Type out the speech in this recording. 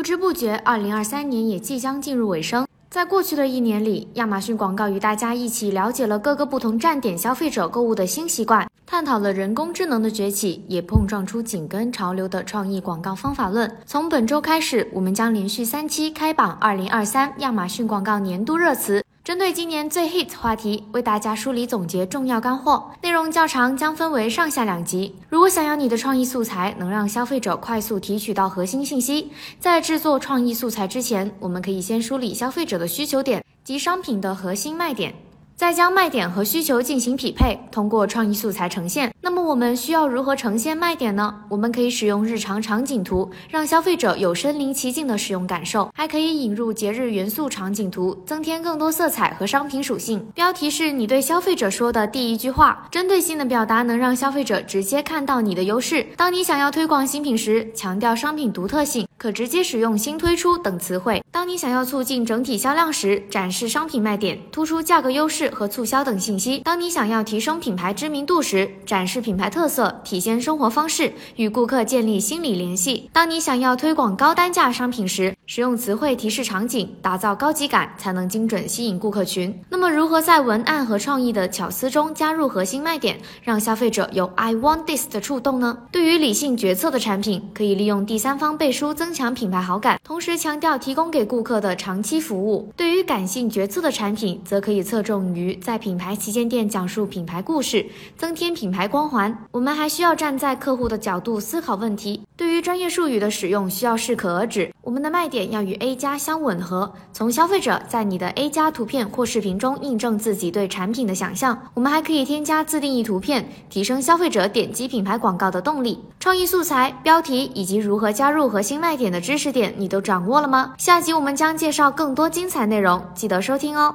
不知不觉，二零二三年也即将进入尾声。在过去的一年里，亚马逊广告与大家一起了解了各个不同站点消费者购物的新习惯，探讨了人工智能的崛起，也碰撞出紧跟潮流的创意广告方法论。从本周开始，我们将连续三期开榜二零二三亚马逊广告年度热词。针对今年最 hit 话题，为大家梳理总结重要干货，内容较长，将分为上下两集。如果想要你的创意素材能让消费者快速提取到核心信息，在制作创意素材之前，我们可以先梳理消费者的需求点及商品的核心卖点。再将卖点和需求进行匹配，通过创意素材呈现。那么我们需要如何呈现卖点呢？我们可以使用日常场景图，让消费者有身临其境的使用感受；还可以引入节日元素场景图，增添更多色彩和商品属性。标题是你对消费者说的第一句话，针对性的表达能让消费者直接看到你的优势。当你想要推广新品时，强调商品独特性。可直接使用新推出等词汇。当你想要促进整体销量时，展示商品卖点，突出价格优势和促销等信息。当你想要提升品牌知名度时，展示品牌特色，体现生活方式，与顾客建立心理联系。当你想要推广高单价商品时，使用词汇提示场景，打造高级感，才能精准吸引顾客群。那么，如何在文案和创意的巧思中加入核心卖点，让消费者有 I want this 的触动呢？对于理性决策的产品，可以利用第三方背书增。强品牌好感，同时强调提供给顾客的长期服务。对于感性决策的产品，则可以侧重于在品牌旗舰店讲述品牌故事，增添品牌光环。我们还需要站在客户的角度思考问题。对于专业术语的使用，需要适可而止。我们的卖点要与 A 加相吻合，从消费者在你的 A 加图片或视频中印证自己对产品的想象。我们还可以添加自定义图片，提升消费者点击品牌广告的动力。创意素材、标题以及如何加入核心卖点的知识点，你都掌握了吗？下集我们将介绍更多精彩内容，记得收听哦。